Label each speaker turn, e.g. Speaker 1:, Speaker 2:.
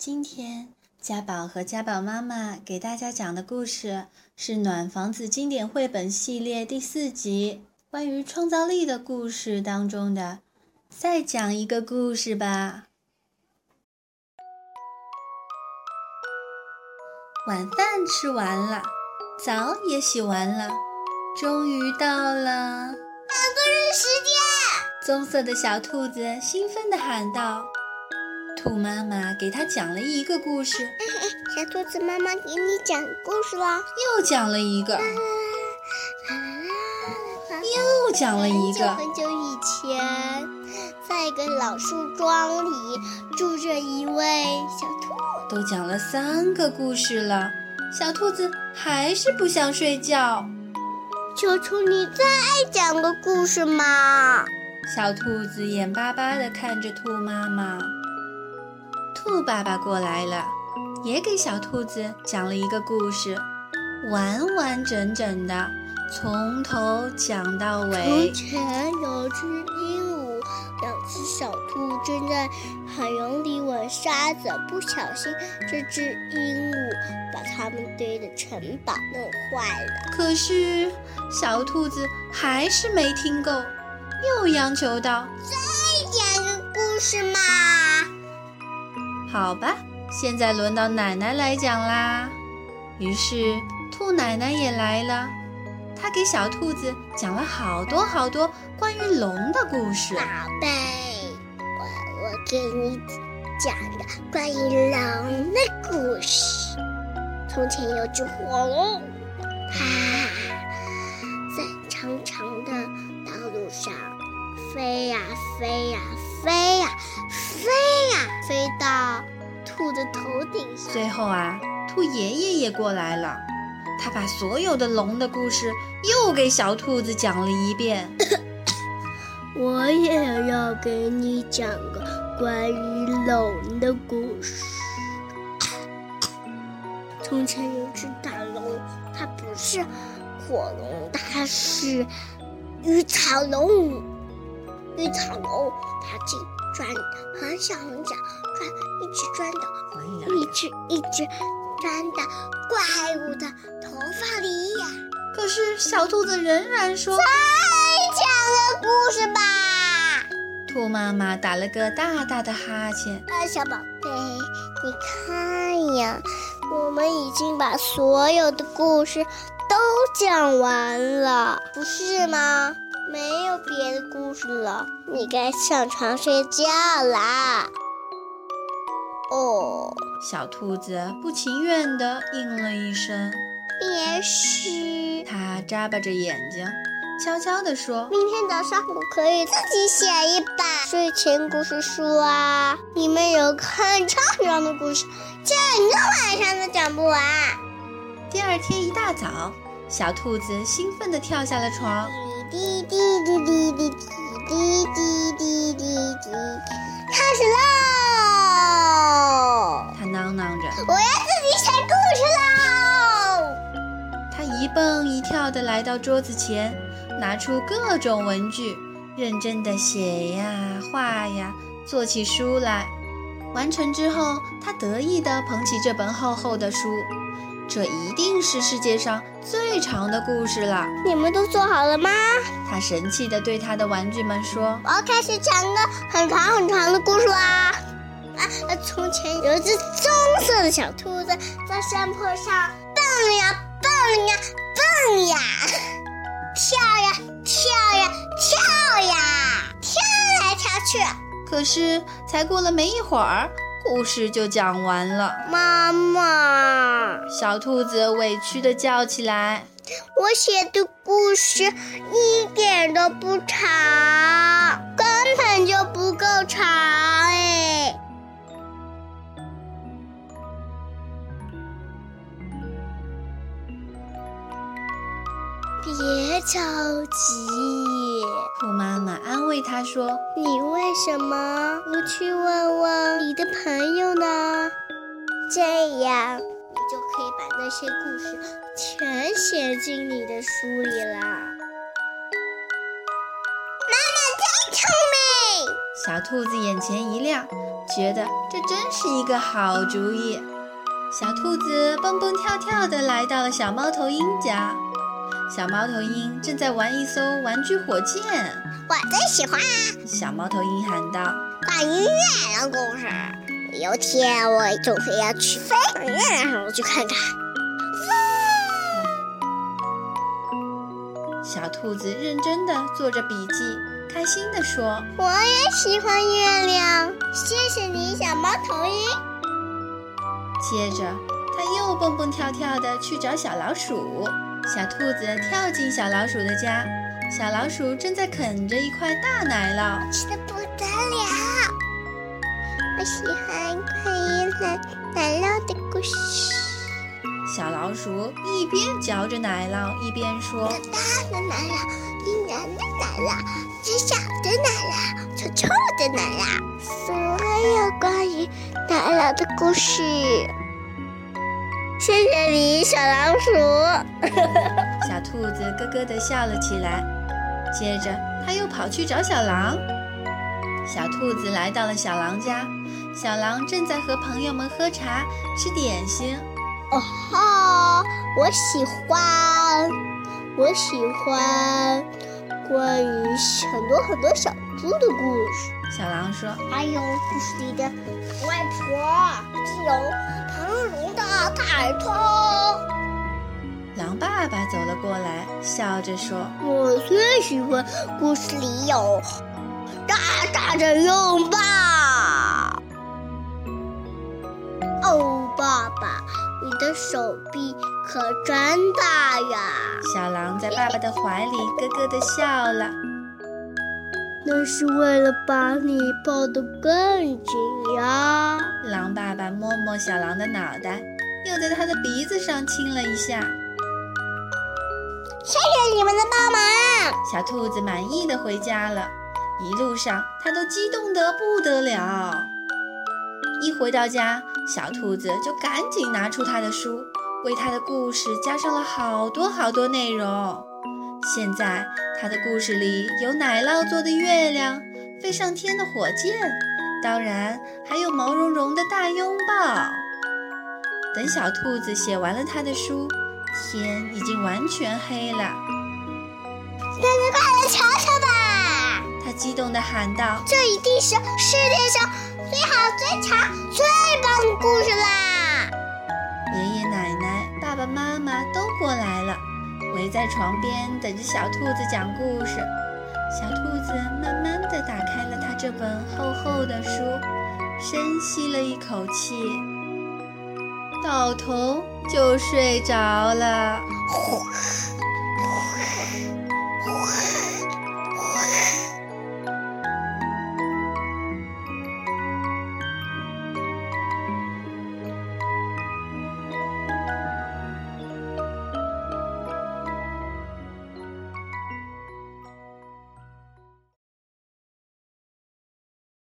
Speaker 1: 今天家宝和家宝妈妈给大家讲的故事是《暖房子经典绘本系列》第四集，关于创造力的故事当中的。再讲一个故事吧。晚饭吃完了，澡也洗完了，终于到了
Speaker 2: 两个人时间。
Speaker 1: 棕色的小兔子兴奋地喊道。兔妈妈给他讲了一个故事。
Speaker 2: 小兔子妈妈给你讲故事了，
Speaker 1: 又讲了一个，又讲了一个。
Speaker 2: 很久很久以前，在一个老树桩里住着一位小兔。
Speaker 1: 都讲了三个故事了，小兔子还是不想睡觉。
Speaker 2: 求求你再讲个故事嘛！
Speaker 1: 小兔子眼巴巴地看着兔妈妈。兔爸爸过来了，也给小兔子讲了一个故事，完完整整的，从头讲到尾。
Speaker 2: 从前有只鹦鹉，两只小兔正在海洋里玩沙子，不小心这只鹦鹉把它们堆的城堡弄坏了。
Speaker 1: 可是小兔子还是没听够，又央求道：“
Speaker 2: 再讲个故事嘛！”
Speaker 1: 好吧，现在轮到奶奶来讲啦。于是兔奶奶也来了，她给小兔子讲了好多好多关于龙的故事。
Speaker 2: 宝贝，我我给你讲个关于龙的故事。从前有只火龙，它在长长的道路上飞呀飞呀兔的头顶上。
Speaker 1: 最后啊，兔爷爷也过来了，他把所有的龙的故事又给小兔子讲了一遍。
Speaker 2: 我也要给你讲个关于龙的故事。从前有只大龙，它不是火龙，它是鱼草龙。鱼草龙，它竟。转的很小很小，转一直钻到一直一直钻到怪物的头发里呀。
Speaker 1: 可是小兔子仍然说：“
Speaker 2: 再讲个故事吧。”
Speaker 1: 兔妈妈打了个大大的哈欠。
Speaker 2: 啊，小宝贝，你看呀，我们已经把所有的故事都讲完了，不是吗？没有别的故事了，你该上床睡觉啦。哦，
Speaker 1: 小兔子不情愿地应了一声。
Speaker 2: 也许
Speaker 1: 它眨巴着眼睛，悄悄地说：“
Speaker 2: 明天早上我可以自己写一本睡前故事书啊，里面有很长很长的故事，整个晚上都讲不完。”
Speaker 1: 第二天一大早，小兔子兴奋地跳下了床。
Speaker 2: 滴滴滴滴滴滴滴滴滴滴滴，
Speaker 1: 蹦一跳地来到桌子前，拿出各种文具，认真地写呀画呀，做起书来。完成之后，他得意地捧起这本厚厚的书。这一定是世界上最长的故事了。
Speaker 2: 你们都做好了吗？
Speaker 1: 他神气地对他的玩具们说：“
Speaker 2: 我要开始讲个很长很长的故事啦！”啊，从前有一只棕色的小兔子，在山坡上蹦呀蹦呀蹦呀，跳呀跳呀跳呀，跳来跳去。
Speaker 1: 可是才过了没一会儿。故事就讲完了，
Speaker 2: 妈妈，
Speaker 1: 小兔子委屈的叫起来：“
Speaker 2: 我写的故事一点都不长，根本就不够长哎！”别着急，
Speaker 1: 兔妈妈安慰他说：“
Speaker 2: 你为什么不去问问你的朋友呢？这样你就可以把那些故事全写进你的书里了。”妈妈真聪明，
Speaker 1: 小兔子眼前一亮，觉得这真是一个好主意。小兔子蹦蹦跳跳地来到了小猫头鹰家。小猫头鹰正在玩一艘玩具火箭，
Speaker 2: 我最喜欢。
Speaker 1: 小猫头鹰喊道：“
Speaker 2: 关于月亮故事，有天我总是要去飞往月亮上去看看。”
Speaker 1: 小兔子认真的做着笔记，开心的说：“
Speaker 2: 我也喜欢月亮，谢谢你，小猫头鹰。”
Speaker 1: 接着，它又蹦蹦跳跳的去找小老鼠。小兔子跳进小老鼠的家，小老鼠正在啃着一块大奶酪，
Speaker 2: 吃的不得了。我喜欢关于奶奶酪的故事。
Speaker 1: 小老鼠一边嚼着奶酪，一边说：“
Speaker 2: 大的奶酪，硬软的奶酪，最小的奶酪，臭臭的奶酪，所有关于奶酪的故事。”谢谢你，小老鼠。
Speaker 1: 小兔子咯咯地笑了起来。接着，它又跑去找小狼。小兔子来到了小狼家，小狼正在和朋友们喝茶、吃点心。
Speaker 2: 哦哈，我喜欢，我喜欢关于很多很多小猪的故事。
Speaker 1: 小狼说：“
Speaker 2: 还有故事里的外婆，还有庞龙的太头。”
Speaker 1: 狼爸爸走了过来，笑着说：“
Speaker 2: 我最喜欢故事里有大大的拥抱。”哦，爸爸。你的手臂可真大呀！
Speaker 1: 小狼在爸爸的怀里咯咯的笑了。
Speaker 2: 那是为了把你抱得更紧呀！
Speaker 1: 狼爸爸摸摸小狼的脑袋，又在他的鼻子上亲了一下。
Speaker 2: 谢谢你们的帮忙！
Speaker 1: 小兔子满意的回家了。一路上，它都激动得不得了。一回到家，小兔子就赶紧拿出他的书，为他的故事加上了好多好多内容。现在，他的故事里有奶酪做的月亮，飞上天的火箭，当然还有毛茸茸的大拥抱。等小兔子写完了他的书，天已经完全黑了。
Speaker 2: 大家，快来瞧瞧吧！
Speaker 1: 他激动地喊道：“
Speaker 2: 这一定是世界上……”最好、最长、最棒的故事啦！
Speaker 1: 爷爷奶奶、爸爸妈妈都过来了，围在床边等着小兔子讲故事。小兔子慢慢地打开了他这本厚厚的书，深吸了一口气，倒头就睡着了。